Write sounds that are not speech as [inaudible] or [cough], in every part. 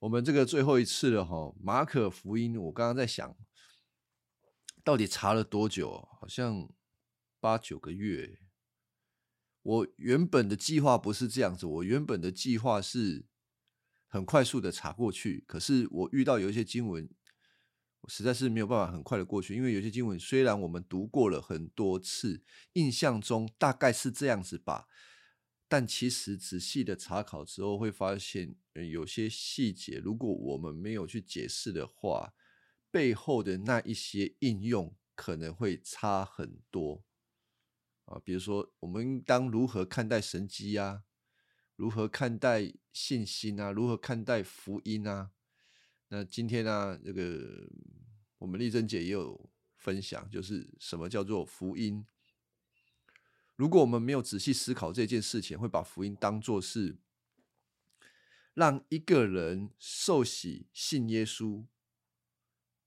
我们这个最后一次了哈，马可福音，我刚刚在想，到底查了多久？好像八九个月。我原本的计划不是这样子，我原本的计划是很快速的查过去，可是我遇到有一些经文，我实在是没有办法很快的过去，因为有些经文虽然我们读过了很多次，印象中大概是这样子吧。但其实仔细的查考之后，会发现有些细节，如果我们没有去解释的话，背后的那一些应用可能会差很多啊。比如说，我们当如何看待神机啊？如何看待信心啊？如何看待福音啊？那今天呢，这个我们丽珍姐也有分享，就是什么叫做福音？如果我们没有仔细思考这件事情，会把福音当作是让一个人受洗信耶稣，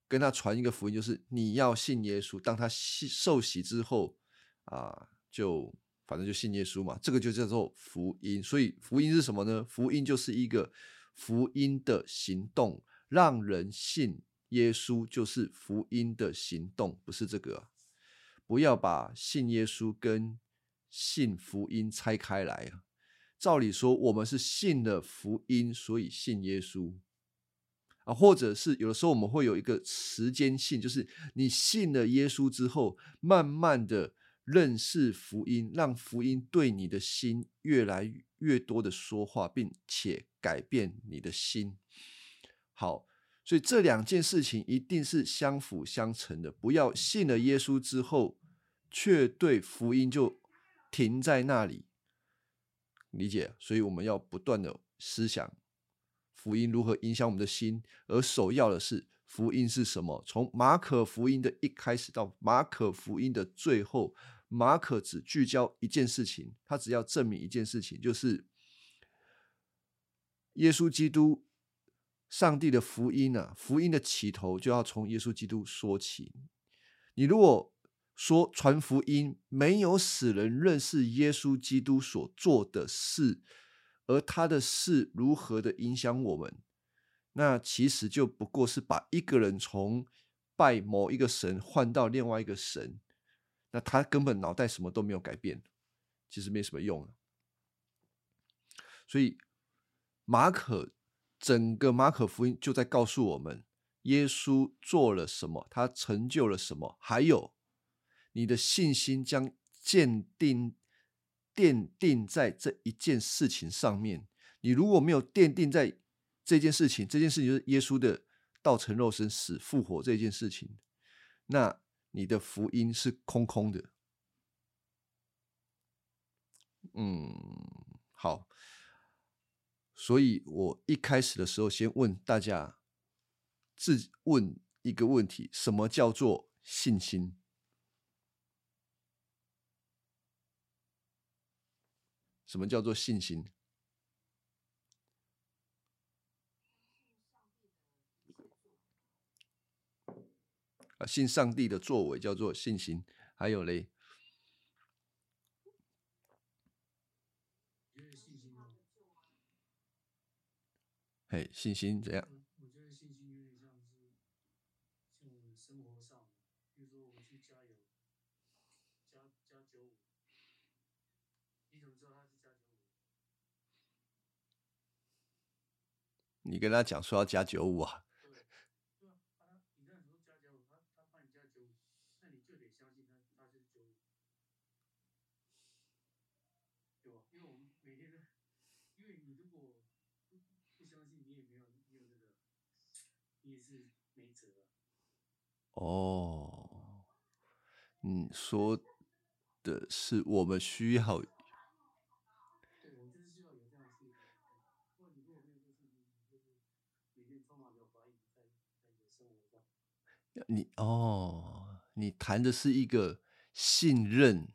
跟他传一个福音，就是你要信耶稣。当他信受洗之后，啊，就反正就信耶稣嘛，这个就叫做福音。所以福音是什么呢？福音就是一个福音的行动，让人信耶稣就是福音的行动，不是这个。不要把信耶稣跟信福音拆开来啊！照理说，我们是信了福音，所以信耶稣啊，或者是有的时候我们会有一个时间性，就是你信了耶稣之后，慢慢的认识福音，让福音对你的心越来越多的说话，并且改变你的心。好，所以这两件事情一定是相辅相成的，不要信了耶稣之后，却对福音就。停在那里，理解，所以我们要不断的思想福音如何影响我们的心，而首要的是福音是什么？从马可福音的一开始到马可福音的最后，马可只聚焦一件事情，他只要证明一件事情，就是耶稣基督，上帝的福音啊，福音的起头就要从耶稣基督说起。你如果说传福音没有使人认识耶稣基督所做的事，而他的事如何的影响我们，那其实就不过是把一个人从拜某一个神换到另外一个神，那他根本脑袋什么都没有改变，其实没什么用。所以马可整个马可福音就在告诉我们，耶稣做了什么，他成就了什么，还有。你的信心将鉴定奠定在这一件事情上面。你如果没有奠定在这件事情，这件事情就是耶稣的道成肉身、死复活这件事情，那你的福音是空空的。嗯，好。所以我一开始的时候，先问大家自问一个问题：什么叫做信心？什么叫做信心？啊，信上帝的作为叫做信心。还有嘞，嘿，信心怎样？你跟他讲说要加九五啊？哦，你说的是我们需要。你哦，你谈的是一个信任，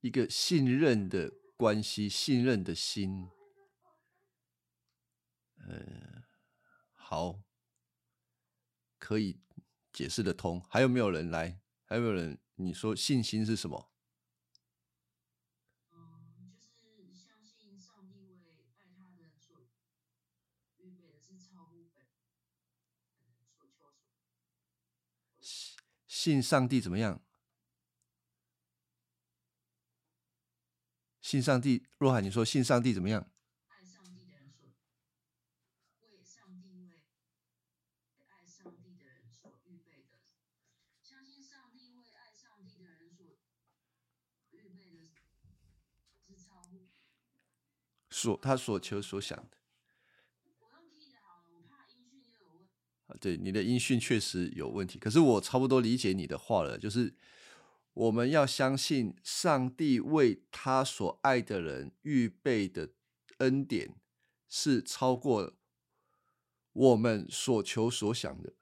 一个信任的关系，信任的心。嗯，好，可以解释得通。还有没有人来？还有没有人？你说信心是什么？嗯，就是相信上帝会爱他的信上帝怎么样？信上帝，若海，你说信上帝怎么样？爱上帝的人所为上帝为爱上帝的人所预备的，相信上帝为爱上帝的人所预备的是超乎所他所求所想的。对，你的音讯确实有问题，可是我差不多理解你的话了，就是。我们要相信上帝为他所爱的人预备的恩典是超过我们所求所想的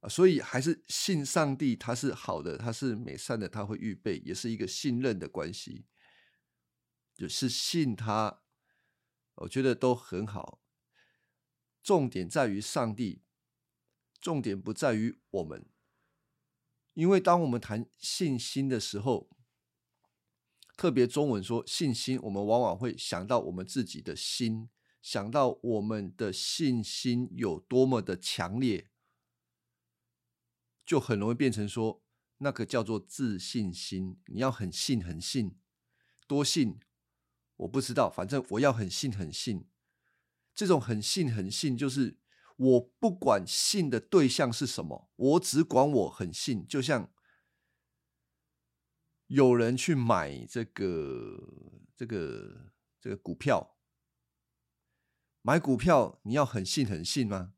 啊，所以还是信上帝，他是好的，他是美善的，他会预备，也是一个信任的关系，就是信他，我觉得都很好。重点在于上帝，重点不在于我们。因为当我们谈信心的时候，特别中文说信心，我们往往会想到我们自己的心，想到我们的信心有多么的强烈，就很容易变成说那个叫做自信心。你要很信很信，多信我不知道，反正我要很信很信。这种很信很信就是。我不管信的对象是什么，我只管我很信。就像有人去买这个、这个、这个股票，买股票你要很信很信吗？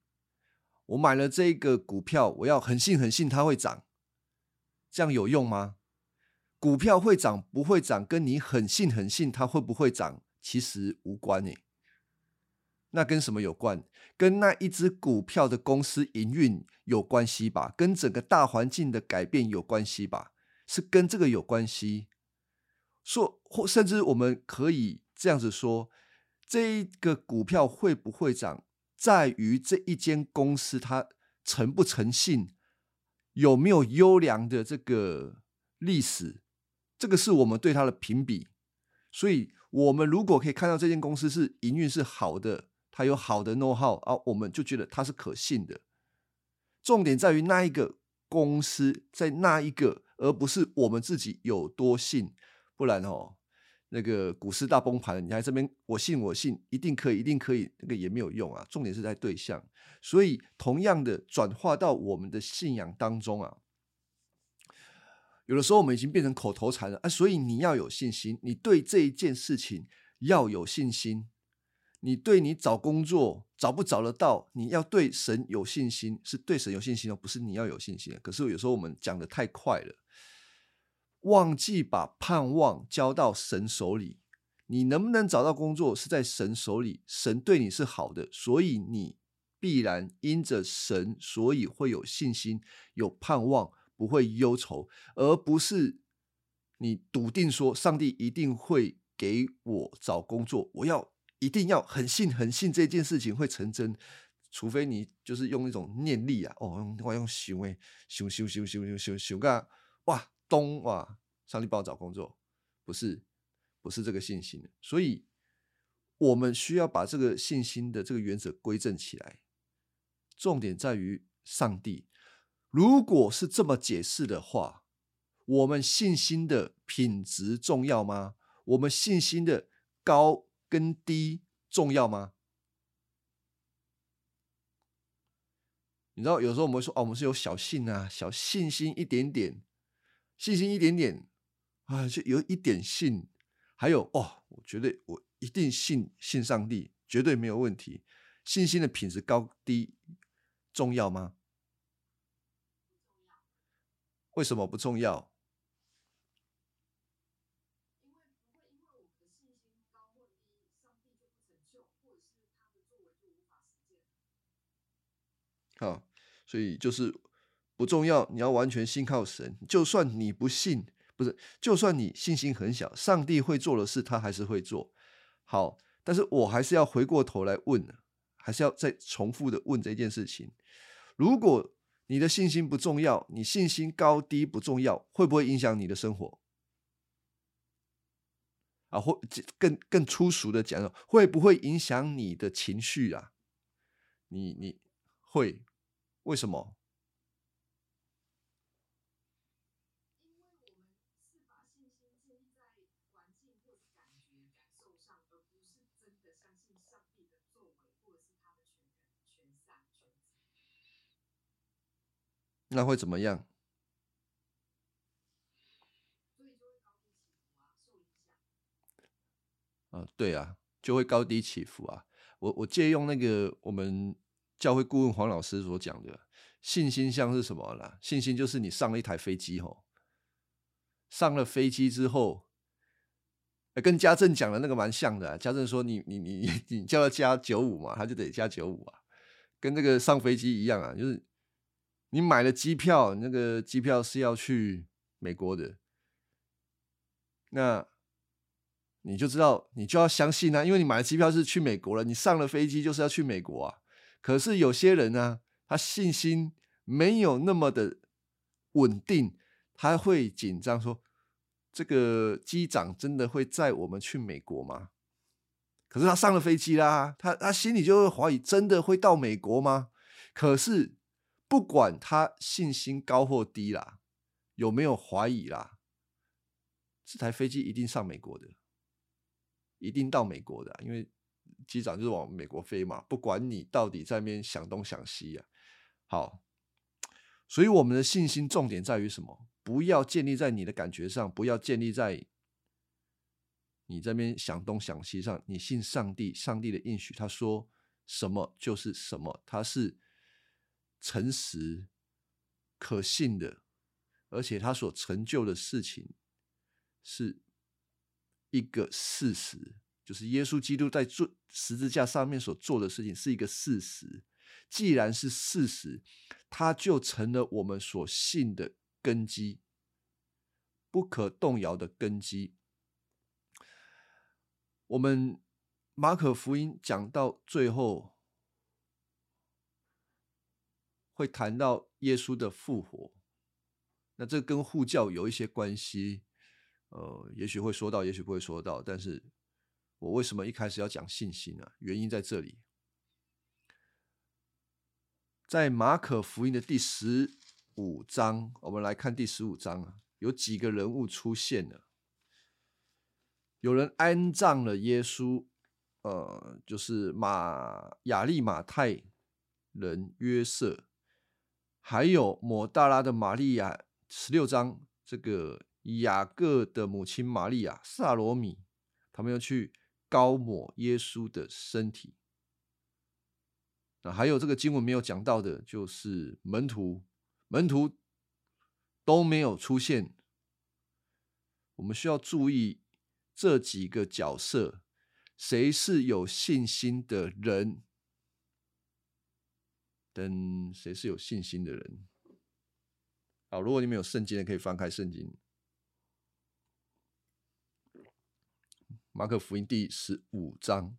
我买了这个股票，我要很信很信它会涨，这样有用吗？股票会涨不会涨，跟你很信很信它会不会涨，其实无关诶。那跟什么有关？跟那一只股票的公司营运有关系吧？跟整个大环境的改变有关系吧？是跟这个有关系。说或甚至我们可以这样子说：这一个股票会不会涨，在于这一间公司它诚不诚信，有没有优良的这个历史，这个是我们对它的评比。所以，我们如果可以看到这间公司是营运是好的。他有好的 know how 啊，我们就觉得他是可信的。重点在于那一个公司在那一个，而不是我们自己有多信。不然哦，那个股市大崩盘，你在这边我信我信，一定可以，一定可以，那个也没有用啊。重点是在对象。所以，同样的转化到我们的信仰当中啊，有的时候我们已经变成口头禅了啊。所以你要有信心，你对这一件事情要有信心。你对你找工作找不找得到，你要对神有信心，是对神有信心哦，不是你要有信心。可是有时候我们讲的太快了，忘记把盼望交到神手里。你能不能找到工作是在神手里，神对你是好的，所以你必然因着神，所以会有信心、有盼望，不会忧愁，而不是你笃定说上帝一定会给我找工作，我要。一定要很信很信这件事情会成真，除非你就是用一种念力啊，哦，我用想诶，想想想想想想想个哇东哇，上帝帮我找工作，不是不是这个信心，所以我们需要把这个信心的这个原则归正起来。重点在于上帝，如果是这么解释的话，我们信心的品质重要吗？我们信心的高？跟低重要吗？你知道，有时候我们会说，哦，我们是有小信啊，小信心一点点，信心一点点啊，就有一点信。还有哦，我觉得我一定信信上帝，绝对没有问题。信心的品质高低重要吗？为什么不重要？好，所以就是不重要。你要完全信靠神，就算你不信，不是，就算你信心很小，上帝会做的事，他还是会做。好，但是我还是要回过头来问，还是要再重复的问这件事情：如果你的信心不重要，你信心高低不重要，会不会影响你的生活？啊，或更更粗俗的讲，会不会影响你的情绪啊？你你会为什么？那会怎么样？啊，对啊，就会高低起伏啊。我我借用那个我们教会顾问黄老师所讲的信心像是什么啦？信心就是你上了一台飞机吼，上了飞机之后，跟家政讲的那个蛮像的。家政说你你你你叫他加九五嘛，他就得加九五啊，跟那个上飞机一样啊，就是。你买了机票，那个机票是要去美国的，那你就知道，你就要相信啊，因为你买的机票是去美国了，你上了飞机就是要去美国啊。可是有些人呢，他信心没有那么的稳定，他会紧张，说这个机长真的会载我们去美国吗？可是他上了飞机啦，他他心里就会怀疑，真的会到美国吗？可是。不管他信心高或低啦，有没有怀疑啦，这台飞机一定上美国的，一定到美国的，因为机长就是往美国飞嘛。不管你到底在那边想东想西啊，好，所以我们的信心重点在于什么？不要建立在你的感觉上，不要建立在你这边想东想西上。你信上帝，上帝的应许，他说什么就是什么，他是。诚实、可信的，而且他所成就的事情是一个事实，就是耶稣基督在做十字架上面所做的事情是一个事实。既然是事实，它就成了我们所信的根基，不可动摇的根基。我们马可福音讲到最后。会谈到耶稣的复活，那这跟护教有一些关系，呃，也许会说到，也许不会说到。但是我为什么一开始要讲信心呢？原因在这里，在马可福音的第十五章，我们来看第十五章啊，有几个人物出现了，有人安葬了耶稣，呃，就是马亚利马太人约瑟。还有抹大拉的玛利亚，十六章这个雅各的母亲玛利亚萨罗米，他们要去高抹耶稣的身体。那还有这个经文没有讲到的，就是门徒，门徒都没有出现。我们需要注意这几个角色，谁是有信心的人？等谁是有信心的人？好，如果你们有圣经的，可以翻开圣经，马可福音第十五章，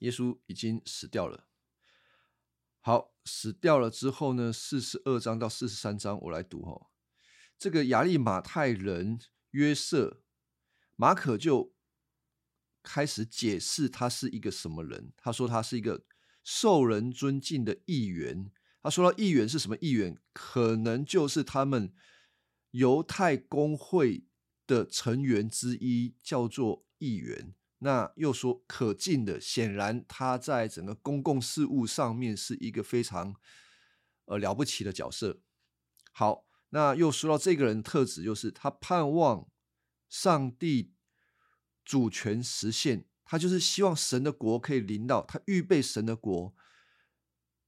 耶稣已经死掉了。好，死掉了之后呢？四十二章到四十三章，我来读哈。这个亚利马太人约瑟，马可就开始解释他是一个什么人。他说他是一个。受人尊敬的议员，他说到议员是什么议员？可能就是他们犹太公会的成员之一，叫做议员。那又说可敬的，显然他在整个公共事务上面是一个非常呃了不起的角色。好，那又说到这个人特质，就是他盼望上帝主权实现。他就是希望神的国可以临到他，预备神的国，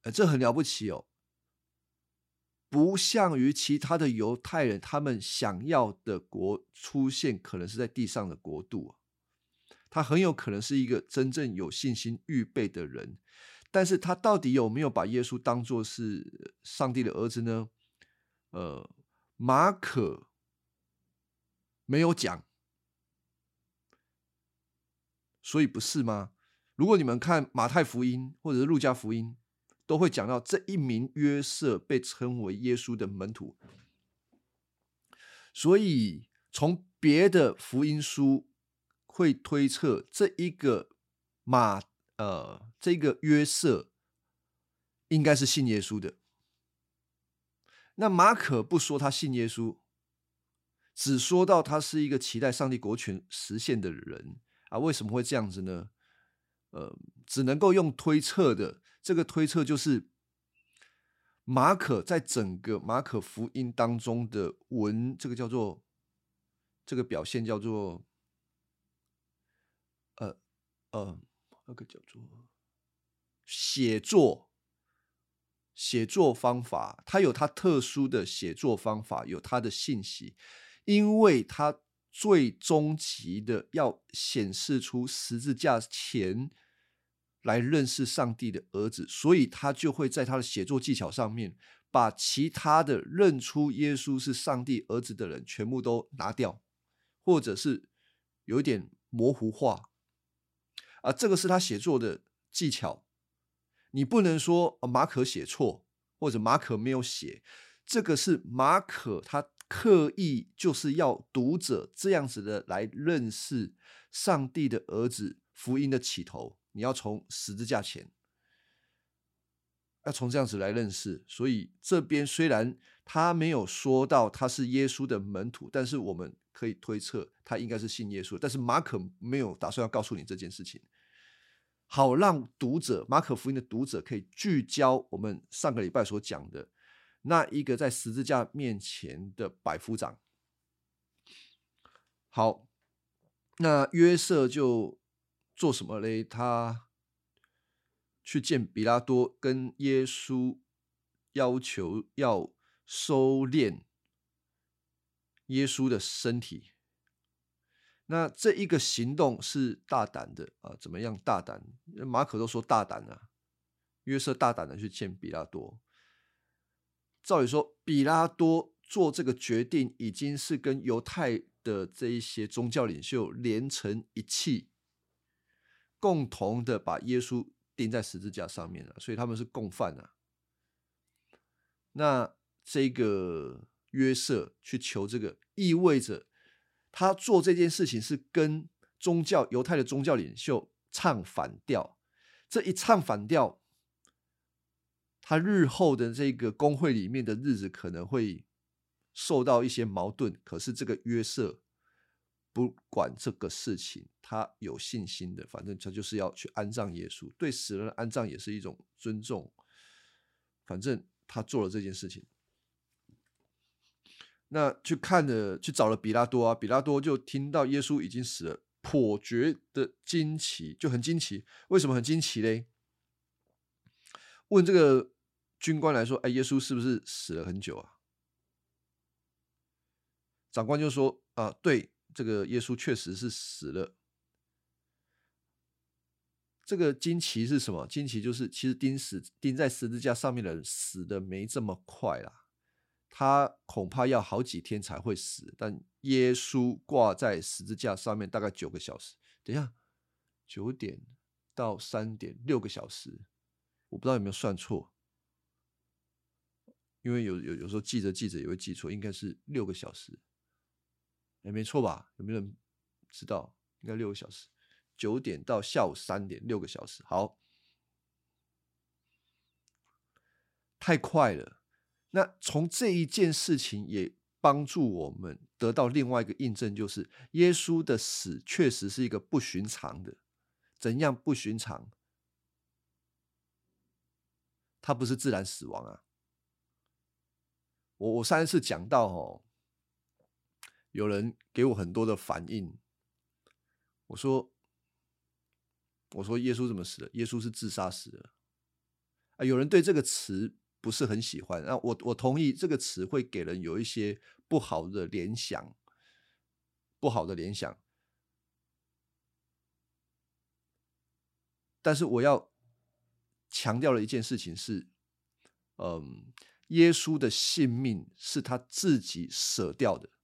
呃，这很了不起哦。不像于其他的犹太人，他们想要的国出现，可能是在地上的国度他很有可能是一个真正有信心预备的人，但是他到底有没有把耶稣当作是上帝的儿子呢？呃，马可没有讲。所以不是吗？如果你们看马太福音或者是路加福音，都会讲到这一名约瑟被称为耶稣的门徒。所以从别的福音书会推测，这一个马呃，这个约瑟应该是信耶稣的。那马可不说他信耶稣，只说到他是一个期待上帝国权实现的人啊？为什么会这样子呢？呃，只能够用推测的。这个推测就是马可在整个马可福音当中的文，这个叫做这个表现叫做呃呃，那个叫做写作写作方法，它有它特殊的写作方法，有它的信息，因为它最终极的要显示出十字架前。来认识上帝的儿子，所以他就会在他的写作技巧上面，把其他的认出耶稣是上帝儿子的人全部都拿掉，或者是有点模糊化。啊，这个是他写作的技巧。你不能说马可写错，或者马可没有写，这个是马可他刻意就是要读者这样子的来认识上帝的儿子福音的起头。你要从十字架前，要从这样子来认识。所以这边虽然他没有说到他是耶稣的门徒，但是我们可以推测他应该是信耶稣。但是马可没有打算要告诉你这件事情，好让读者马可福音的读者可以聚焦我们上个礼拜所讲的那一个在十字架面前的百夫长。好，那约瑟就。做什么嘞？他去见比拉多，跟耶稣要求要收敛耶稣的身体。那这一个行动是大胆的啊？怎么样大胆？马可都说大胆啊。约瑟大胆的去见比拉多。照理说，比拉多做这个决定，已经是跟犹太的这一些宗教领袖连成一气。共同的把耶稣钉在十字架上面了，所以他们是共犯啊。那这个约瑟去求这个，意味着他做这件事情是跟宗教犹太的宗教领袖唱反调。这一唱反调，他日后的这个工会里面的日子可能会受到一些矛盾。可是这个约瑟。不管这个事情，他有信心的，反正他就是要去安葬耶稣。对死人的安葬也是一种尊重。反正他做了这件事情，那去看了，去找了比拉多啊。比拉多就听到耶稣已经死了，颇觉得惊奇，就很惊奇。为什么很惊奇嘞？问这个军官来说：“哎，耶稣是不是死了很久啊？”长官就说：“啊，对。”这个耶稣确实是死了。这个惊奇是什么？惊奇就是，其实钉死钉在十字架上面的人死的没这么快啦，他恐怕要好几天才会死。但耶稣挂在十字架上面大概九个小时。等一下，九点到三点六个小时，我不知道有没有算错，因为有有有时候记着记着也会记错，应该是六个小时。也没错吧？有没有人知道？应该六个小时，九点到下午三点，六个小时。好，太快了。那从这一件事情也帮助我们得到另外一个印证，就是耶稣的死确实是一个不寻常的。怎样不寻常？他不是自然死亡啊！我我上一次讲到哦。有人给我很多的反应，我说：“我说耶稣怎么死的？耶稣是自杀死的。”啊，有人对这个词不是很喜欢。那我我同意这个词会给人有一些不好的联想，不好的联想。但是我要强调的一件事情是，嗯，耶稣的性命是他自己舍掉的。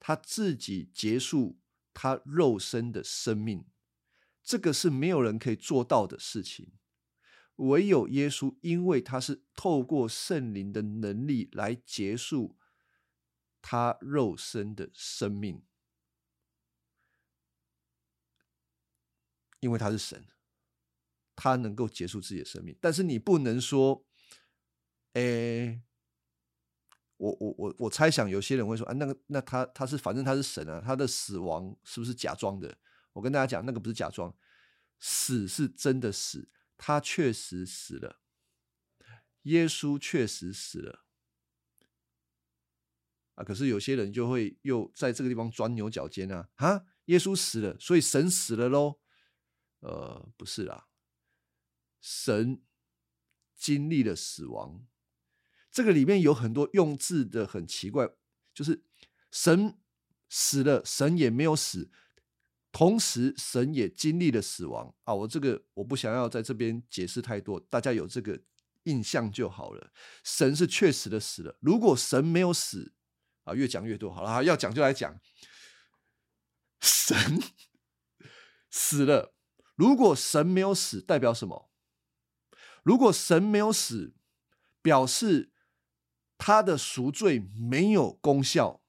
他自己结束他肉身的生命，这个是没有人可以做到的事情。唯有耶稣，因为他是透过圣灵的能力来结束他肉身的生命，因为他是神，他能够结束自己的生命。但是你不能说诶，我我我我猜想有些人会说啊，那个那他他是反正他是神啊，他的死亡是不是假装的？我跟大家讲，那个不是假装，死是真的死，他确实死了，耶稣确实死了。啊，可是有些人就会又在这个地方钻牛角尖啊！啊，耶稣死了，所以神死了喽？呃，不是啦，神经历了死亡。这个里面有很多用字的很奇怪，就是神死了，神也没有死，同时神也经历了死亡啊！我这个我不想要在这边解释太多，大家有这个印象就好了。神是确实的死了，如果神没有死。啊，越讲越多，好了，要讲就来讲。神死了，如果神没有死，代表什么？如果神没有死，表示他的赎罪没有功效，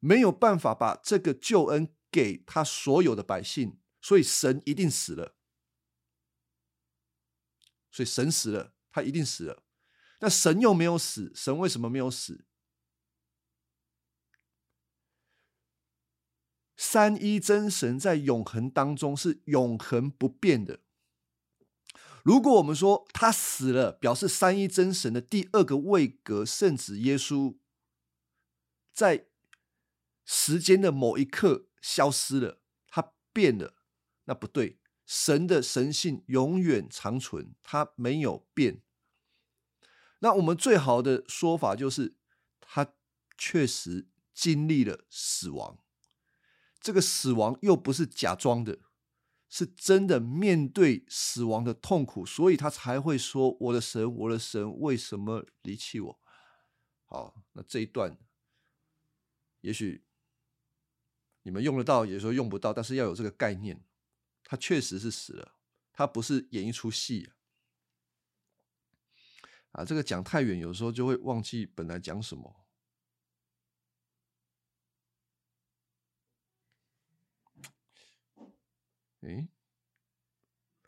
没有办法把这个救恩给他所有的百姓，所以神一定死了。所以神死了，他一定死了。那神又没有死，神为什么没有死？三一真神在永恒当中是永恒不变的。如果我们说他死了，表示三一真神的第二个位格圣子耶稣在时间的某一刻消失了，他变了，那不对。神的神性永远长存，他没有变。那我们最好的说法就是，他确实经历了死亡。这个死亡又不是假装的，是真的面对死亡的痛苦，所以他才会说：“我的神，我的神，为什么离弃我？”好，那这一段也许你们用得到，有时候用不到，但是要有这个概念，他确实是死了，他不是演一出戏啊！这个讲太远，有时候就会忘记本来讲什么。哎，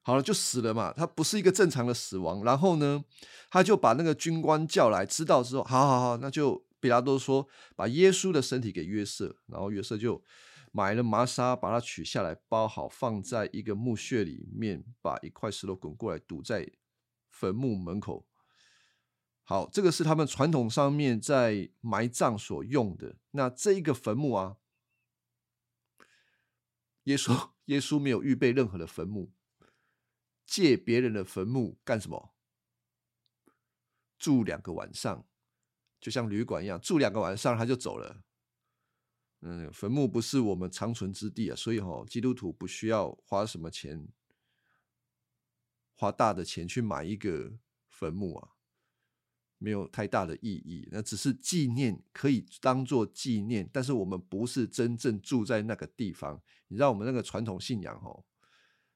好了，就死了嘛。他不是一个正常的死亡。然后呢，他就把那个军官叫来，知道之后，好好好，那就比拉多说，把耶稣的身体给约瑟。然后约瑟就买了麻纱，把它取下来，包好，放在一个墓穴里面，把一块石头滚过来，堵在坟墓门口。好，这个是他们传统上面在埋葬所用的。那这一个坟墓啊。耶稣，[laughs] 耶稣没有预备任何的坟墓，借别人的坟墓干什么？住两个晚上，就像旅馆一样，住两个晚上他就走了。嗯，坟墓不是我们长存之地啊，所以哈，基督徒不需要花什么钱，花大的钱去买一个坟墓啊。没有太大的意义，那只是纪念，可以当做纪念。但是我们不是真正住在那个地方。你知道我们那个传统信仰哦，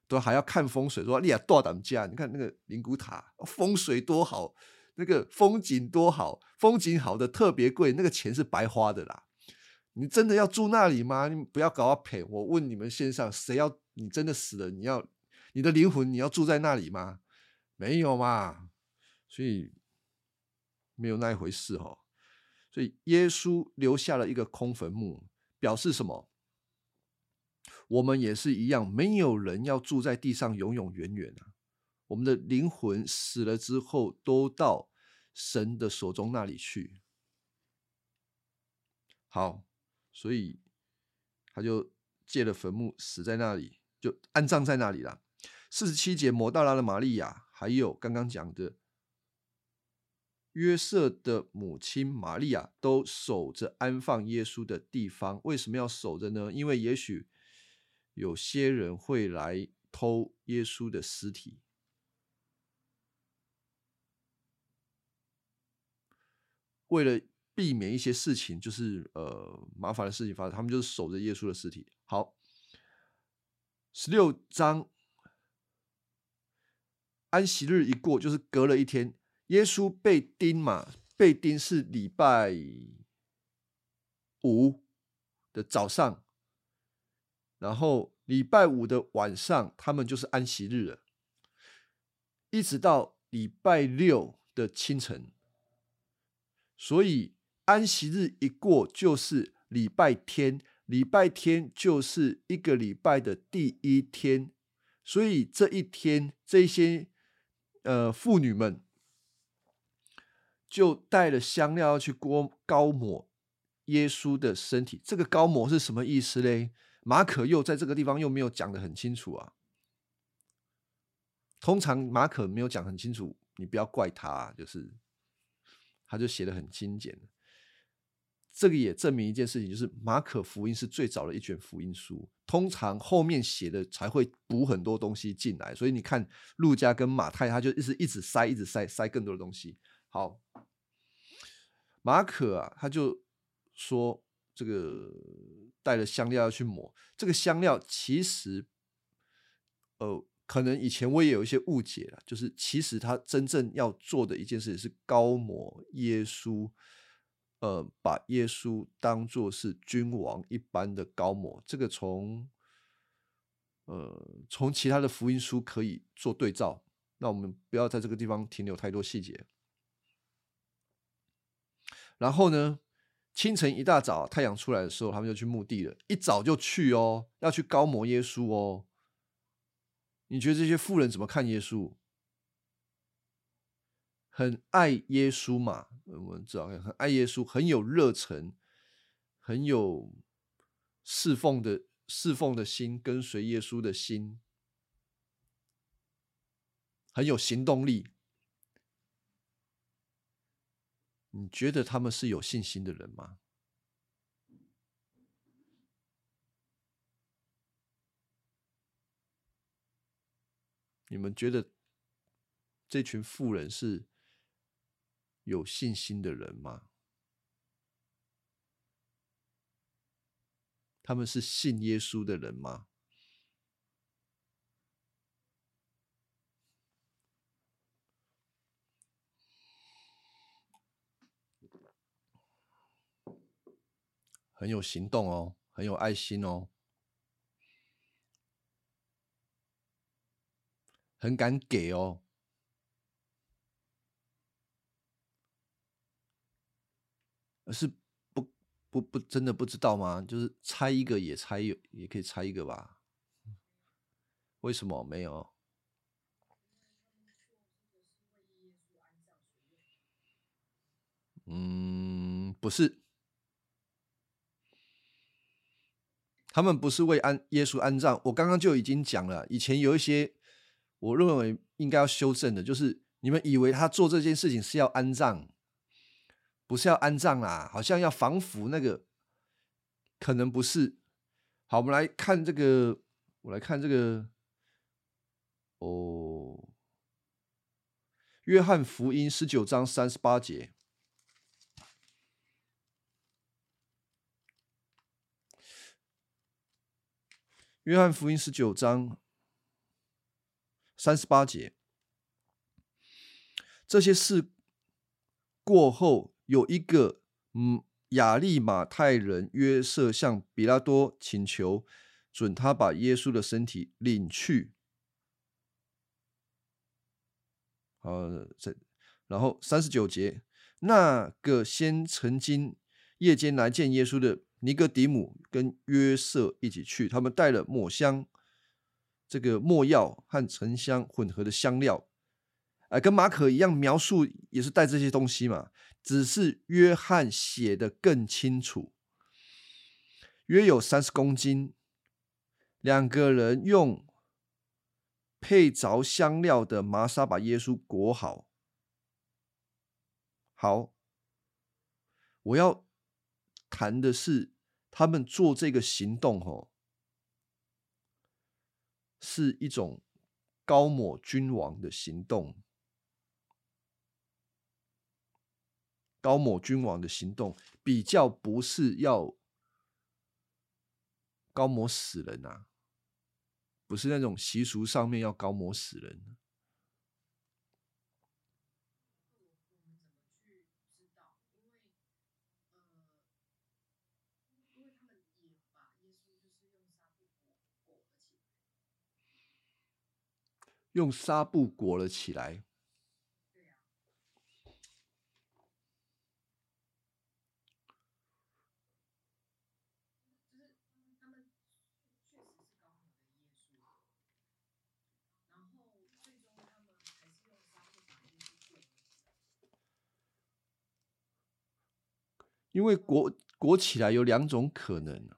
都还要看风水，说你要多胆家，你看那个灵骨塔风水多好，那个风景多好，风景好的特别贵，那个钱是白花的啦。你真的要住那里吗？你不要搞我赔。我问你们线上，谁要你真的死了，你要你的灵魂你要住在那里吗？没有嘛，所以。没有那一回事哈，所以耶稣留下了一个空坟墓，表示什么？我们也是一样，没有人要住在地上永永远远啊。我们的灵魂死了之后，都到神的手中那里去。好，所以他就借了坟墓，死在那里，就安葬在那里了。四十七节，摩大拉的玛利亚，还有刚刚讲的。约瑟的母亲玛利亚都守着安放耶稣的地方，为什么要守着呢？因为也许有些人会来偷耶稣的尸体，为了避免一些事情，就是呃麻烦的事情发生，他们就是守着耶稣的尸体。好，十六章，安息日一过，就是隔了一天。耶稣被钉嘛？被钉是礼拜五的早上，然后礼拜五的晚上，他们就是安息日了。一直到礼拜六，的清晨，所以安息日一过就是礼拜天，礼拜天就是一个礼拜的第一天，所以这一天这些呃妇女们就带了香料要去锅高抹耶稣的身体。这个高抹是什么意思嘞？马可又在这个地方又没有讲的很清楚啊。通常马可没有讲很清楚，你不要怪他，就是他就写的很精简。这个也证明一件事情，就是马可福音是最早的一卷福音书，通常后面写的才会补很多东西进来。所以你看路加跟马太，他就一直一直塞，一直塞，塞更多的东西。好，马可啊，他就说这个带了香料要去抹，这个香料其实，呃。可能以前我也有一些误解了，就是其实他真正要做的一件事是高抹耶稣，呃，把耶稣当做是君王一般的高抹。这个从呃从其他的福音书可以做对照，那我们不要在这个地方停留太多细节。然后呢，清晨一大早太阳出来的时候，他们就去墓地了，一早就去哦，要去高摩耶稣哦。你觉得这些富人怎么看耶稣？很爱耶稣嘛？我们知道，很爱耶稣，很有热忱，很有侍奉的侍奉的心，跟随耶稣的心，很有行动力。你觉得他们是有信心的人吗？你们觉得这群富人是有信心的人吗？他们是信耶稣的人吗？很有行动哦，很有爱心哦。很敢给哦，是不不不真的不知道吗？就是猜一个也猜，也可以猜一个吧？为什么没有？嗯，不是，他们不是为安耶稣安葬。我刚刚就已经讲了，以前有一些。我认为应该要修正的，就是你们以为他做这件事情是要安葬，不是要安葬啦，好像要防腐那个，可能不是。好，我们来看这个，我来看这个，哦，约翰福音十九章三十八节，约翰福音十九章。三十八节，这些事过后，有一个嗯亚利马泰人约瑟向比拉多请求，准他把耶稣的身体领去。好，这然后三十九节，那个先曾经夜间来见耶稣的尼哥底姆跟约瑟一起去，他们带了抹香。这个墨药和沉香混合的香料，哎，跟马可一样描述也是带这些东西嘛，只是约翰写的更清楚，约有三十公斤。两个人用配着香料的麻纱把耶稣裹好。好，我要谈的是他们做这个行动，吼。是一种高抹君王的行动，高抹君王的行动比较不是要高抹死人啊，不是那种习俗上面要高抹死人。用纱布裹了起来。因为裹裹起来有两种可能。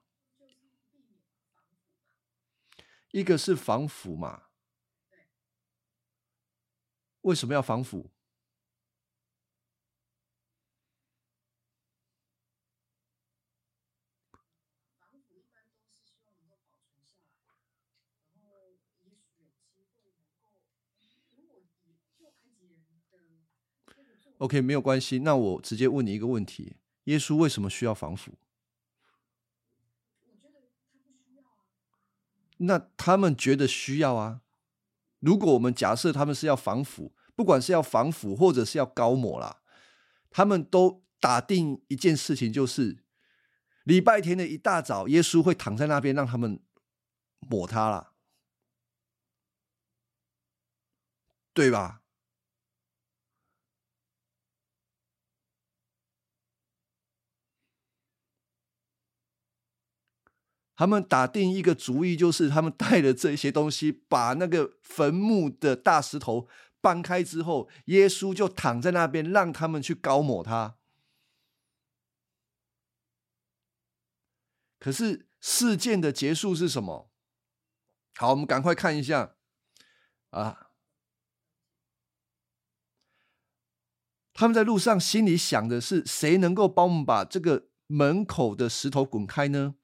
一个是防腐嘛为什么要防腐？OK，没有关系。那我直接问你一个问题：耶稣为什么需要防腐？那他们觉得需要啊。如果我们假设他们是要防腐，不管是要防腐或者是要高抹啦，他们都打定一件事情，就是礼拜天的一大早，耶稣会躺在那边让他们抹他了，对吧？他们打定一个主意，就是他们带了这些东西，把那个坟墓的大石头搬开之后，耶稣就躺在那边，让他们去高抹他。可是事件的结束是什么？好，我们赶快看一下啊！他们在路上心里想的是：谁能够帮我们把这个门口的石头滚开呢？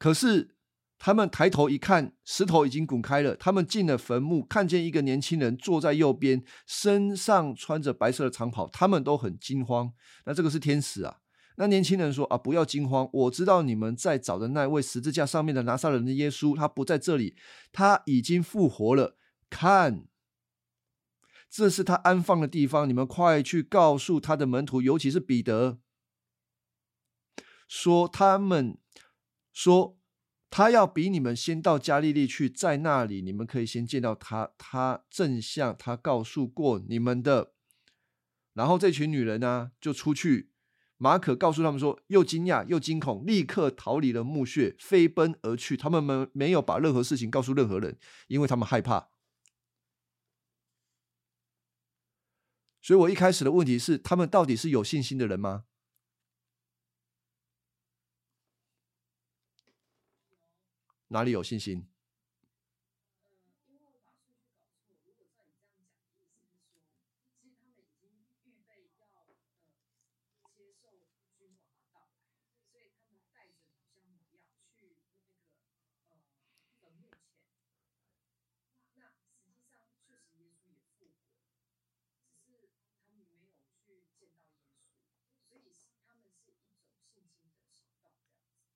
可是，他们抬头一看，石头已经滚开了。他们进了坟墓，看见一个年轻人坐在右边，身上穿着白色的长袍。他们都很惊慌。那这个是天使啊？那年轻人说：“啊，不要惊慌，我知道你们在找的那位十字架上面的拿撒勒人的耶稣，他不在这里，他已经复活了。看，这是他安放的地方。你们快去告诉他的门徒，尤其是彼得，说他们。”说他要比你们先到加利利去，在那里你们可以先见到他，他正像他告诉过你们的。然后这群女人呢就出去，马可告诉他们说，又惊讶又惊恐，立刻逃离了墓穴，飞奔而去。他们没没有把任何事情告诉任何人，因为他们害怕。所以我一开始的问题是，他们到底是有信心的人吗？哪里有信心？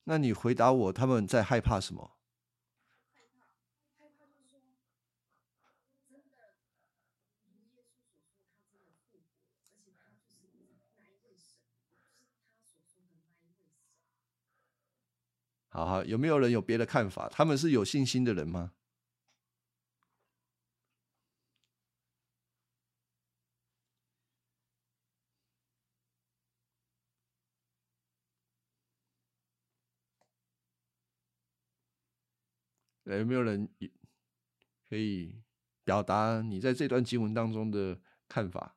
那你回答我，他们在害怕什么？好好，有没有人有别的看法？他们是有信心的人吗？有没有人可以表达你在这段经文当中的看法？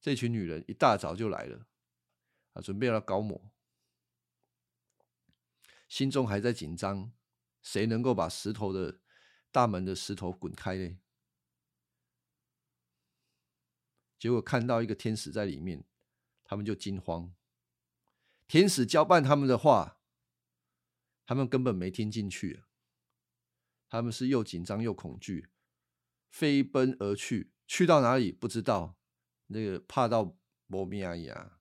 这群女人一大早就来了，啊，准备要高抹。心中还在紧张，谁能够把石头的大门的石头滚开呢？结果看到一个天使在里面，他们就惊慌。天使交办他们的话，他们根本没听进去，他们是又紧张又恐惧，飞奔而去，去到哪里不知道，那个怕到磨命呀。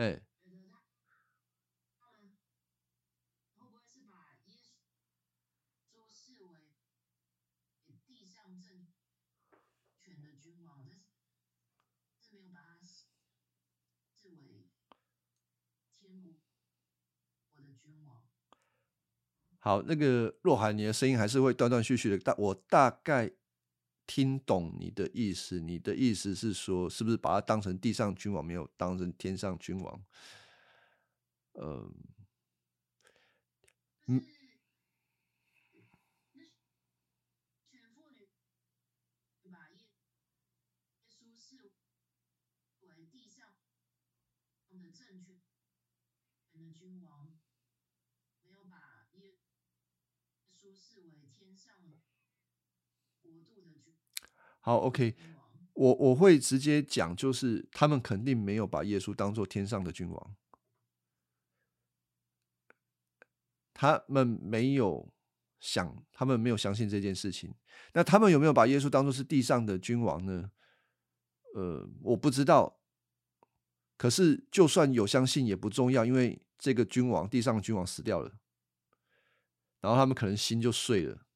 哎，好，那个若涵，你的声音还是会断断续续的，但我大概。听懂你的意思，你的意思是说，是不是把他当成地上君王，没有当成天上君王？嗯，嗯，好，OK，我我会直接讲，就是他们肯定没有把耶稣当做天上的君王，他们没有想，他们没有相信这件事情。那他们有没有把耶稣当做是地上的君王呢？呃，我不知道。可是就算有相信也不重要，因为这个君王，地上的君王死掉了，然后他们可能心就碎了。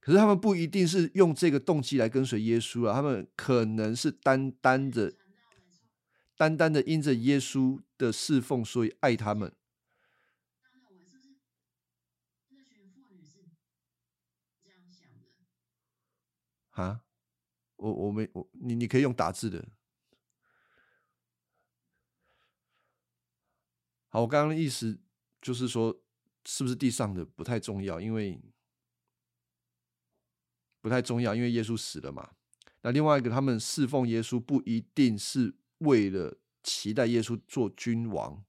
可是他们不一定是用这个动机来跟随耶稣啊，他们可能是单单的、单单的因着耶稣的侍奉，所以爱他们。啊，我我没我你你可以用打字的。好，我刚刚的意思就是说，是不是地上的不太重要，因为。不太重要，因为耶稣死了嘛。那另外一个，他们侍奉耶稣不一定是为了期待耶稣做君王，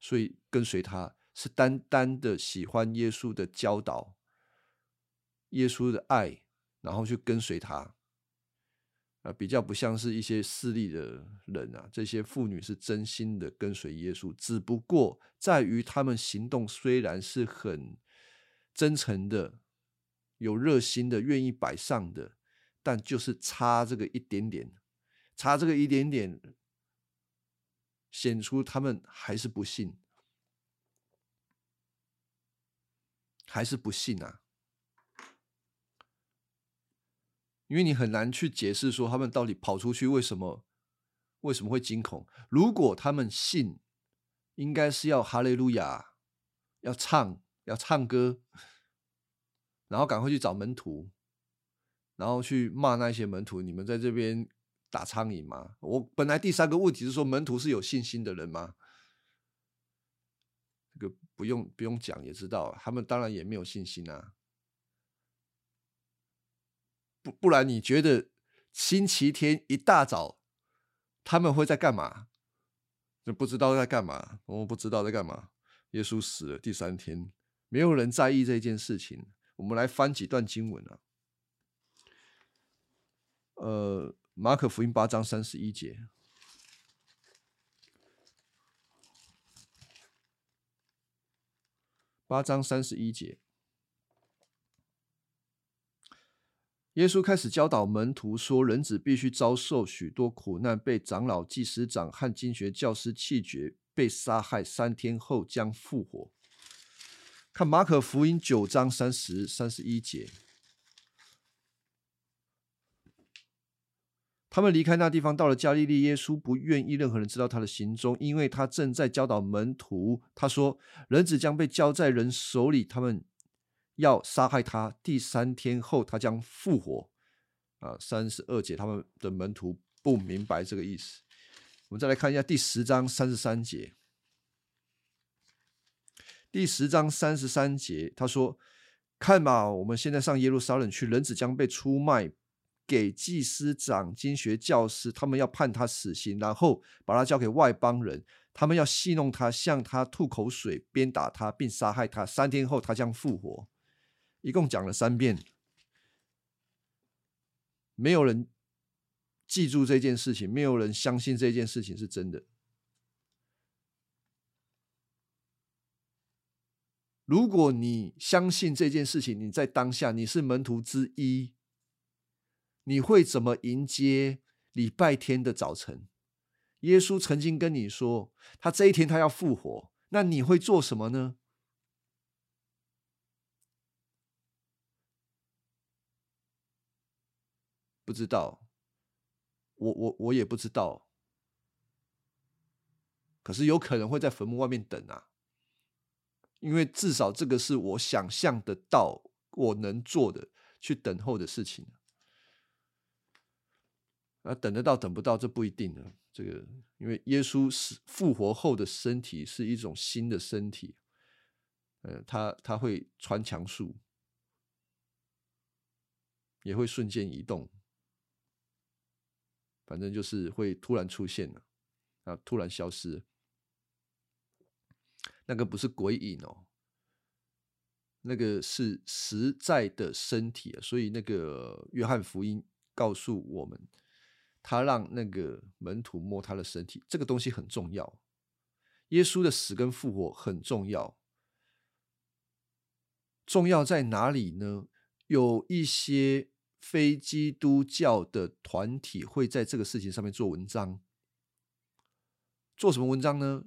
所以跟随他是单单的喜欢耶稣的教导、耶稣的爱，然后去跟随他。啊，比较不像是一些势利的人啊。这些妇女是真心的跟随耶稣，只不过在于他们行动虽然是很真诚的。有热心的，愿意摆上的，但就是差这个一点点，差这个一点点，显出他们还是不信，还是不信啊！因为你很难去解释说他们到底跑出去为什么，为什么会惊恐？如果他们信，应该是要哈利路亚，要唱，要唱歌。然后赶快去找门徒，然后去骂那些门徒：“你们在这边打苍蝇吗？”我本来第三个问题是说，门徒是有信心的人吗？这个不用不用讲也知道，他们当然也没有信心啊。不不然你觉得星期天一大早他们会在干嘛？就不知道在干嘛，我不知道在干嘛。耶稣死了第三天，没有人在意这件事情。我们来翻几段经文啊。呃，马可福音八章三十一节，八章三十一节，耶稣开始教导门徒说：“人子必须遭受许多苦难，被长老、祭司长和经学教师弃绝，被杀害，三天后将复活。”看马可福音九章三十三十一节，他们离开那地方，到了加利利。耶稣不愿意任何人知道他的行踪，因为他正在教导门徒。他说：“人子将被交在人手里，他们要杀害他。第三天后，他将复活。”啊，三十二节，他们的门徒不明白这个意思。我们再来看一下第十章三十三节。第十章三十三节，他说：“看吧，我们现在上耶路撒冷去，人子将被出卖给祭司长、经学教师，他们要判他死刑，然后把他交给外邦人，他们要戏弄他，向他吐口水，鞭打他，并杀害他。三天后，他将复活。”一共讲了三遍，没有人记住这件事情，没有人相信这件事情是真的。如果你相信这件事情，你在当下你是门徒之一，你会怎么迎接礼拜天的早晨？耶稣曾经跟你说，他这一天他要复活，那你会做什么呢？不知道，我我我也不知道，可是有可能会在坟墓外面等啊。因为至少这个是我想象得到我能做的，去等候的事情。啊，等得到等不到这不一定的。这个因为耶稣是复活后的身体是一种新的身体，呃，他他会穿墙术，也会瞬间移动，反正就是会突然出现了，啊，突然消失。那个不是鬼影哦，那个是实在的身体，所以那个约翰福音告诉我们，他让那个门徒摸他的身体，这个东西很重要。耶稣的死跟复活很重要，重要在哪里呢？有一些非基督教的团体会在这个事情上面做文章，做什么文章呢？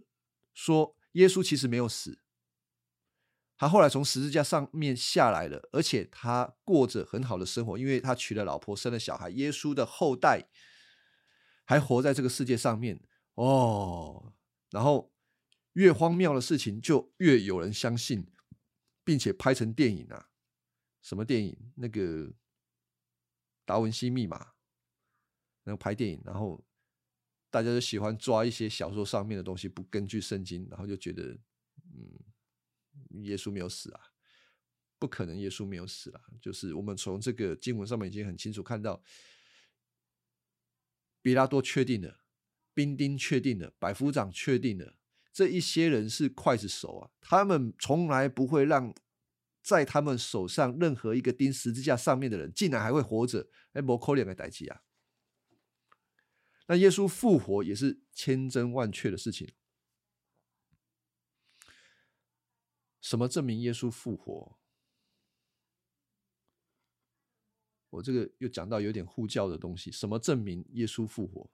说耶稣其实没有死，他后来从十字架上面下来了，而且他过着很好的生活，因为他娶了老婆，生了小孩，耶稣的后代还活在这个世界上面哦，然后。越荒谬的事情，就越有人相信，并且拍成电影啊！什么电影？那个《达文西密码》，那个拍电影，然后大家就喜欢抓一些小说上面的东西，不根据圣经，然后就觉得，嗯，耶稣没有死啊，不可能，耶稣没有死啊！就是我们从这个经文上面已经很清楚看到，比拉多确定了，兵丁确定了，百夫长确定了。这一些人是刽子手啊，他们从来不会让在他们手上任何一个钉十字架上面的人竟然还会活着，哎，摩可怜的代际啊！那耶稣复活也是千真万确的事情。什么证明耶稣复活？我这个又讲到有点护教的东西。什么证明耶稣复活？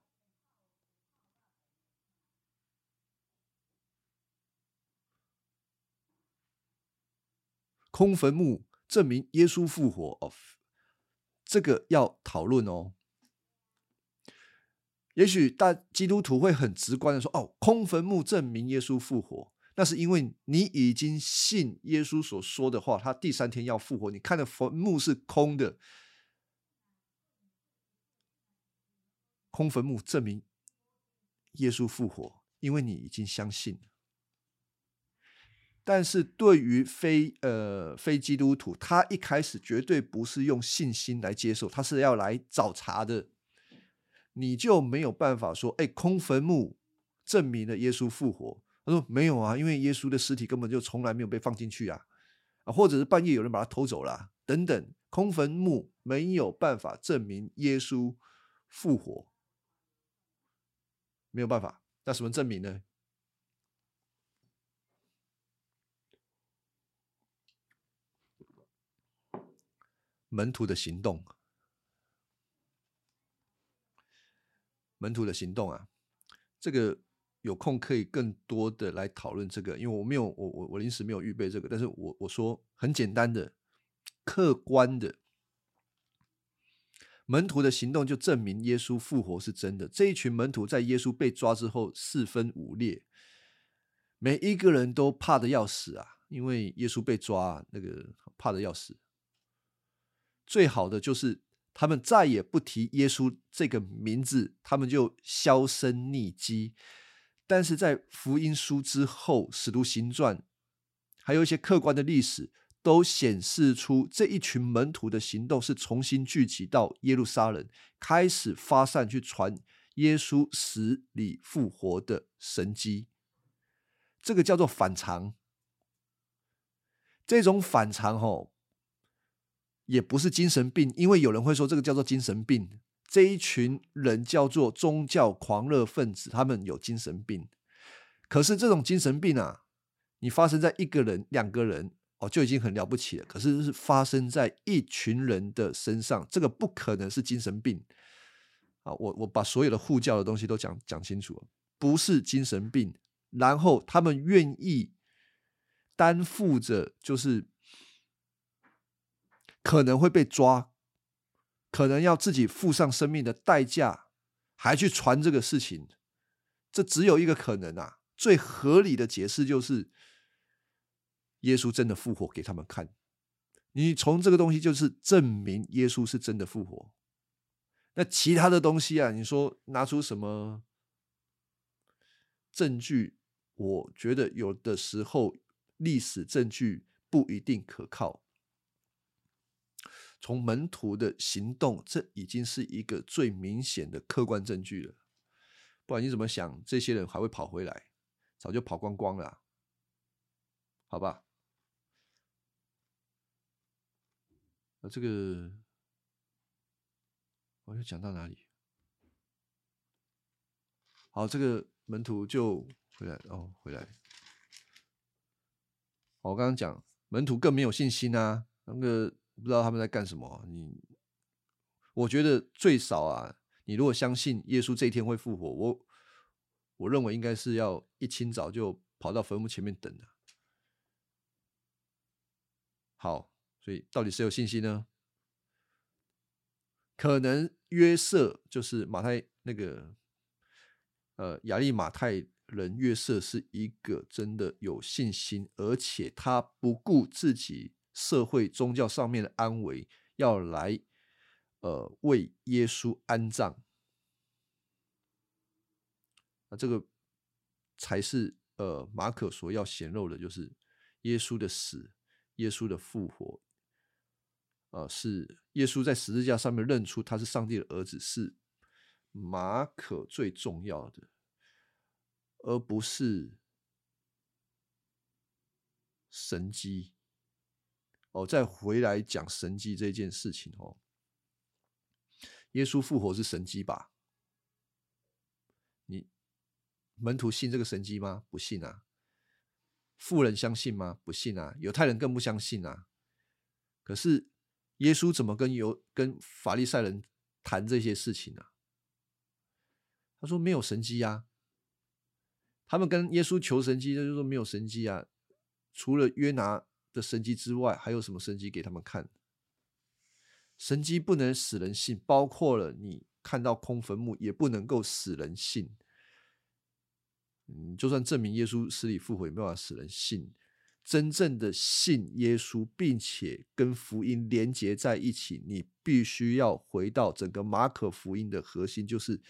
空坟墓证明耶稣复活哦，这个要讨论哦。也许大基督徒会很直观的说：“哦，空坟墓证明耶稣复活，那是因为你已经信耶稣所说的话，他第三天要复活。你看的坟墓是空的，空坟墓证明耶稣复活，因为你已经相信了。”但是对于非呃非基督徒，他一开始绝对不是用信心来接受，他是要来找茬的。你就没有办法说，哎，空坟墓证明了耶稣复活。他说没有啊，因为耶稣的尸体根本就从来没有被放进去啊，啊，或者是半夜有人把他偷走了等等，空坟墓没有办法证明耶稣复活，没有办法。那什么证明呢？门徒的行动，门徒的行动啊，这个有空可以更多的来讨论这个，因为我没有，我我我临时没有预备这个，但是我我说很简单的，客观的，门徒的行动就证明耶稣复活是真的。这一群门徒在耶稣被抓之后四分五裂，每一个人都怕的要死啊，因为耶稣被抓，那个怕的要死。最好的就是他们再也不提耶稣这个名字，他们就销声匿迹。但是在福音书之后，使徒行传还有一些客观的历史，都显示出这一群门徒的行动是重新聚集到耶路撒冷，开始发散去传耶稣死里复活的神迹。这个叫做反常。这种反常，吼。也不是精神病，因为有人会说这个叫做精神病。这一群人叫做宗教狂热分子，他们有精神病。可是这种精神病啊，你发生在一个人、两个人哦，就已经很了不起了。可是是发生在一群人的身上，这个不可能是精神病啊！我我把所有的护教的东西都讲讲清楚，不是精神病。然后他们愿意担负着，就是。可能会被抓，可能要自己付上生命的代价，还去传这个事情，这只有一个可能啊！最合理的解释就是，耶稣真的复活给他们看。你从这个东西就是证明耶稣是真的复活。那其他的东西啊，你说拿出什么证据？我觉得有的时候历史证据不一定可靠。从门徒的行动，这已经是一个最明显的客观证据了。不然你怎么想，这些人还会跑回来？早就跑光光了，好吧？啊，这个我要讲到哪里？好，这个门徒就回来哦，回来。我刚刚讲门徒更没有信心啊，那个。不知道他们在干什么。你，我觉得最少啊，你如果相信耶稣这一天会复活，我我认为应该是要一清早就跑到坟墓前面等的。好，所以到底谁有信心呢？可能约瑟就是马太那个，呃，亚利马太人约瑟是一个真的有信心，而且他不顾自己。社会宗教上面的安危，要来呃为耶稣安葬，那这个才是呃马可所要显露的，就是耶稣的死，耶稣的复活，呃，是耶稣在十字架上面认出他是上帝的儿子，是马可最重要的，而不是神机。哦，再回来讲神迹这件事情哦。耶稣复活是神迹吧？你门徒信这个神迹吗？不信啊。富人相信吗？不信啊。犹太人更不相信啊。可是耶稣怎么跟犹跟法利赛人谈这些事情呢？他说没有神迹啊。他们跟耶稣求神迹，他就说没有神迹啊，除了约拿。的神迹之外，还有什么神迹给他们看？神迹不能使人信，包括了你看到空坟墓也不能够使人信。嗯，就算证明耶稣死里复活，也没办法使人信。真正的信耶稣，并且跟福音连接在一起，你必须要回到整个马可福音的核心，就是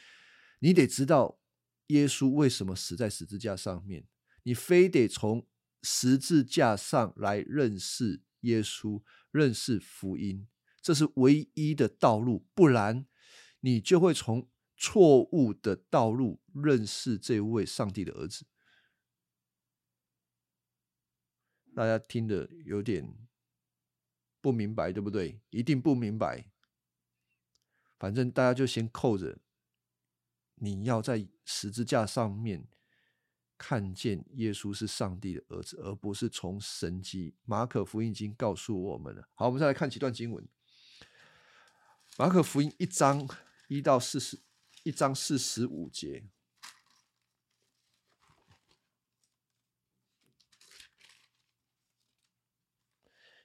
你得知道耶稣为什么死在十字架上面，你非得从。十字架上来认识耶稣，认识福音，这是唯一的道路。不然，你就会从错误的道路认识这位上帝的儿子。大家听的有点不明白，对不对？一定不明白。反正大家就先扣着，你要在十字架上面。看见耶稣是上帝的儿子，而不是从神迹。马可福音已经告诉我们了。好，我们再来看几段经文。马可福音一章一到四十，一章四十五节。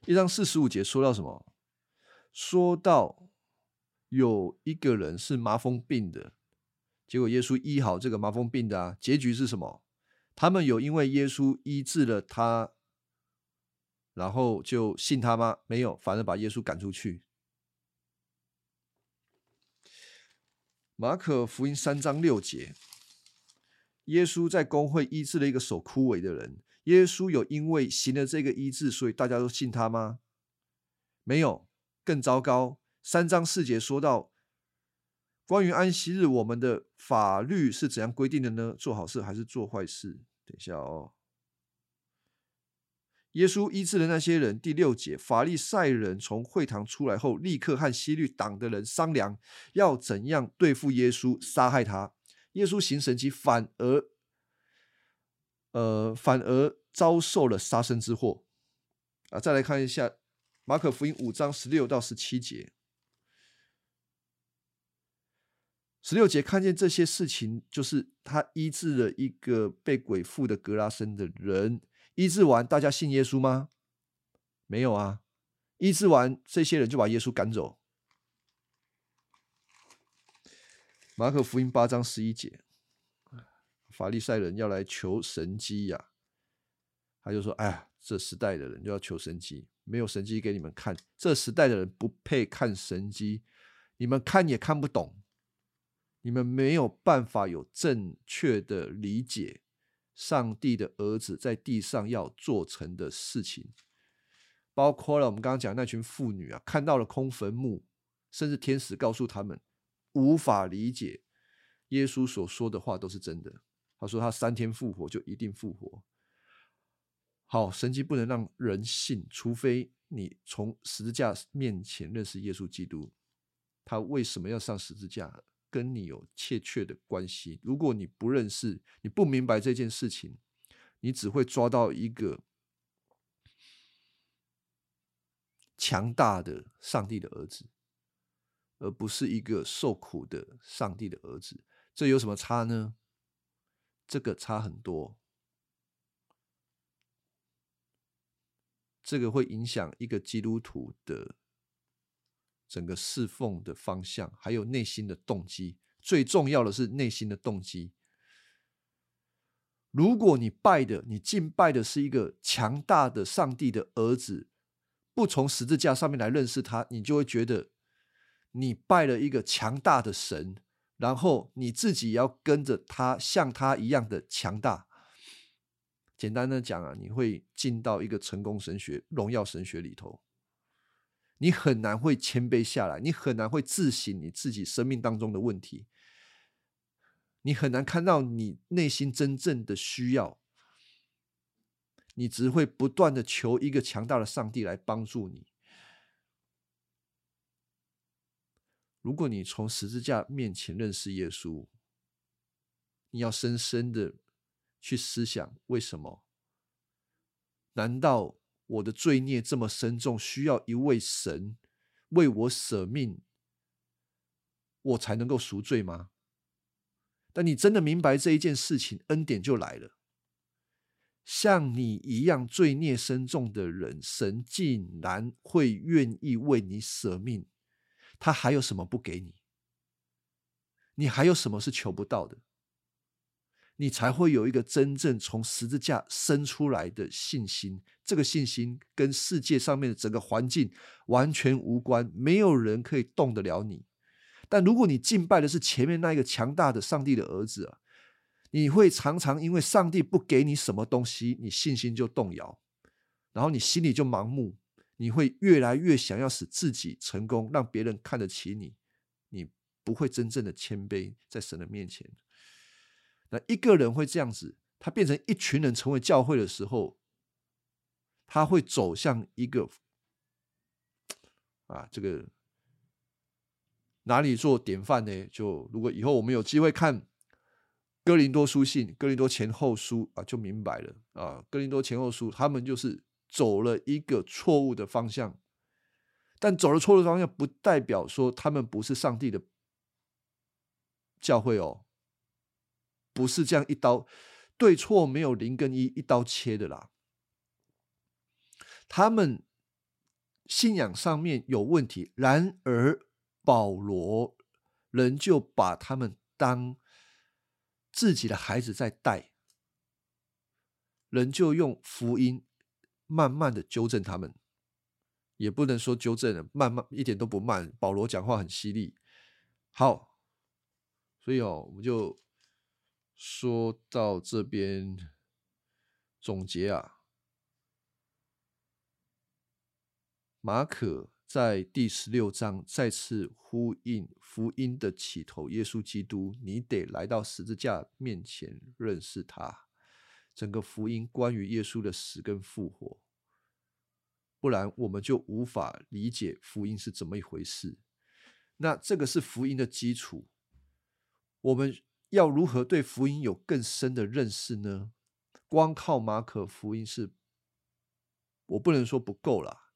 一章四十五节说到什么？说到有一个人是麻风病的，结果耶稣医好这个麻风病的啊，结局是什么？他们有因为耶稣医治了他，然后就信他吗？没有，反而把耶稣赶出去。马可福音三章六节，耶稣在公会医治了一个手枯萎的人。耶稣有因为行了这个医治，所以大家都信他吗？没有，更糟糕。三章四节说到，关于安息日，我们的法律是怎样规定的呢？做好事还是做坏事？等一下哦，耶稣医治的那些人，第六节，法利赛人从会堂出来后，立刻和西律党的人商量，要怎样对付耶稣，杀害他。耶稣行神迹，反而，呃，反而遭受了杀身之祸。啊，再来看一下马可福音五章十六到十七节。十六节看见这些事情，就是他医治了一个被鬼附的格拉森的人。医治完，大家信耶稣吗？没有啊！医治完，这些人就把耶稣赶走。马可福音八章十一节，法利赛人要来求神机呀，他就说：“哎呀，这时代的人就要求神机，没有神机给你们看。这时代的人不配看神机，你们看也看不懂。”你们没有办法有正确的理解上帝的儿子在地上要做成的事情，包括了我们刚刚讲那群妇女啊，看到了空坟墓，甚至天使告诉他们无法理解耶稣所说的话都是真的。他说他三天复活就一定复活。好，神迹不能让人信，除非你从十字架面前认识耶稣基督。他为什么要上十字架？跟你有切切的关系。如果你不认识，你不明白这件事情，你只会抓到一个强大的上帝的儿子，而不是一个受苦的上帝的儿子。这有什么差呢？这个差很多。这个会影响一个基督徒的。整个侍奉的方向，还有内心的动机，最重要的是内心的动机。如果你拜的，你敬拜的是一个强大的上帝的儿子，不从十字架上面来认识他，你就会觉得你拜了一个强大的神，然后你自己要跟着他，像他一样的强大。简单的讲啊，你会进到一个成功神学、荣耀神学里头。你很难会谦卑下来，你很难会自省你自己生命当中的问题，你很难看到你内心真正的需要，你只会不断的求一个强大的上帝来帮助你。如果你从十字架面前认识耶稣，你要深深的去思想为什么？难道？我的罪孽这么深重，需要一位神为我舍命，我才能够赎罪吗？但你真的明白这一件事情，恩典就来了。像你一样罪孽深重的人，神竟然会愿意为你舍命，他还有什么不给你？你还有什么是求不到的？你才会有一个真正从十字架生出来的信心。这个信心跟世界上面的整个环境完全无关，没有人可以动得了你。但如果你敬拜的是前面那一个强大的上帝的儿子啊，你会常常因为上帝不给你什么东西，你信心就动摇，然后你心里就盲目，你会越来越想要使自己成功，让别人看得起你，你不会真正的谦卑在神的面前。那一个人会这样子，他变成一群人成为教会的时候，他会走向一个啊，这个哪里做典范呢？就如果以后我们有机会看哥林多书信、哥林多前后书啊，就明白了啊。哥林多前后书，他们就是走了一个错误的方向，但走了错误的方向，不代表说他们不是上帝的教会哦。不是这样一刀对错没有零跟一一刀切的啦。他们信仰上面有问题，然而保罗仍旧把他们当自己的孩子在带，仍旧用福音慢慢的纠正他们，也不能说纠正了，慢慢一点都不慢。保罗讲话很犀利。好，所以哦，我们就。说到这边总结啊，马可在第十六章再次呼应福音的起头，耶稣基督，你得来到十字架面前认识他。整个福音关于耶稣的死跟复活，不然我们就无法理解福音是怎么一回事。那这个是福音的基础，我们。要如何对福音有更深的认识呢？光靠马可福音是，我不能说不够了，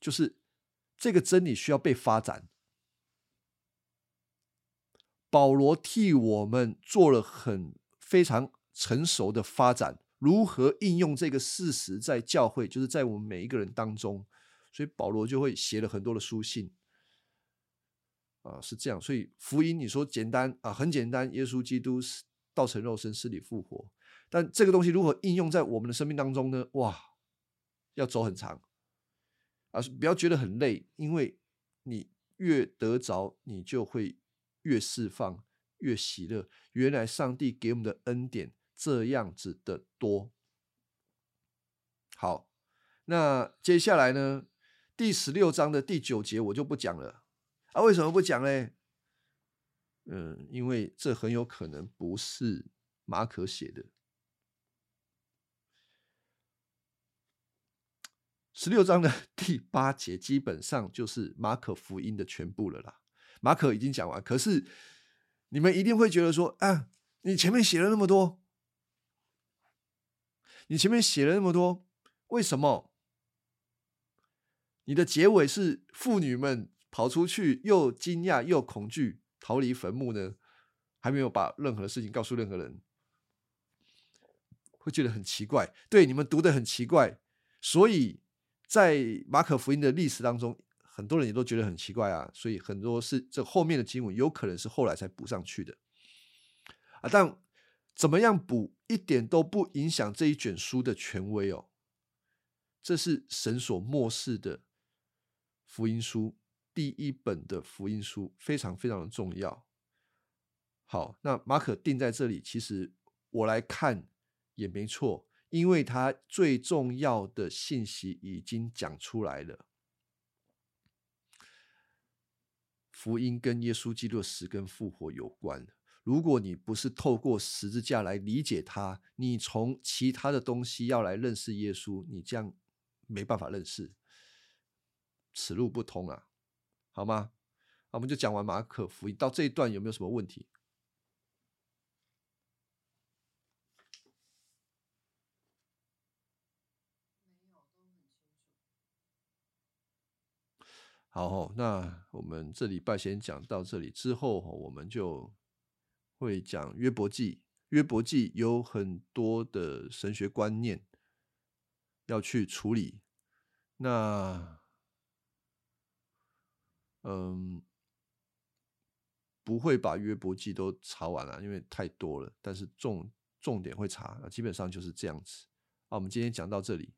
就是这个真理需要被发展。保罗替我们做了很非常成熟的发展，如何应用这个事实在教会，就是在我们每一个人当中，所以保罗就会写了很多的书信。啊，是这样，所以福音你说简单啊，很简单，耶稣基督是道成肉身，死里复活。但这个东西如何应用在我们的生命当中呢？哇，要走很长啊！不要觉得很累，因为你越得着，你就会越释放，越喜乐。原来上帝给我们的恩典，这样子的多。好，那接下来呢？第十六章的第九节我就不讲了啊，为什么不讲嘞？嗯，因为这很有可能不是马可写的。十六章的 [laughs] 第八节基本上就是马可福音的全部了啦。马可已经讲完，可是你们一定会觉得说啊，你前面写了那么多，你前面写了那么多，为什么？你的结尾是妇女们跑出去，又惊讶又恐惧，逃离坟墓呢？还没有把任何事情告诉任何人，会觉得很奇怪。对，你们读的很奇怪，所以在马可福音的历史当中，很多人也都觉得很奇怪啊。所以很多是这后面的经文有可能是后来才补上去的啊。但怎么样补，一点都不影响这一卷书的权威哦。这是神所漠视的。福音书第一本的福音书非常非常的重要。好，那马可定在这里，其实我来看也没错，因为他最重要的信息已经讲出来了。福音跟耶稣基督的死跟复活有关。如果你不是透过十字架来理解他，你从其他的东西要来认识耶稣，你这样没办法认识。此路不通啊，好吗？我们就讲完马可福音到这一段有没有什么问题？好，那我们这礼拜先讲到这里，之后我们就会讲约伯记。约伯记有很多的神学观念要去处理，那。嗯，不会把约伯记都查完了，因为太多了。但是重重点会查，基本上就是这样子。啊，我们今天讲到这里。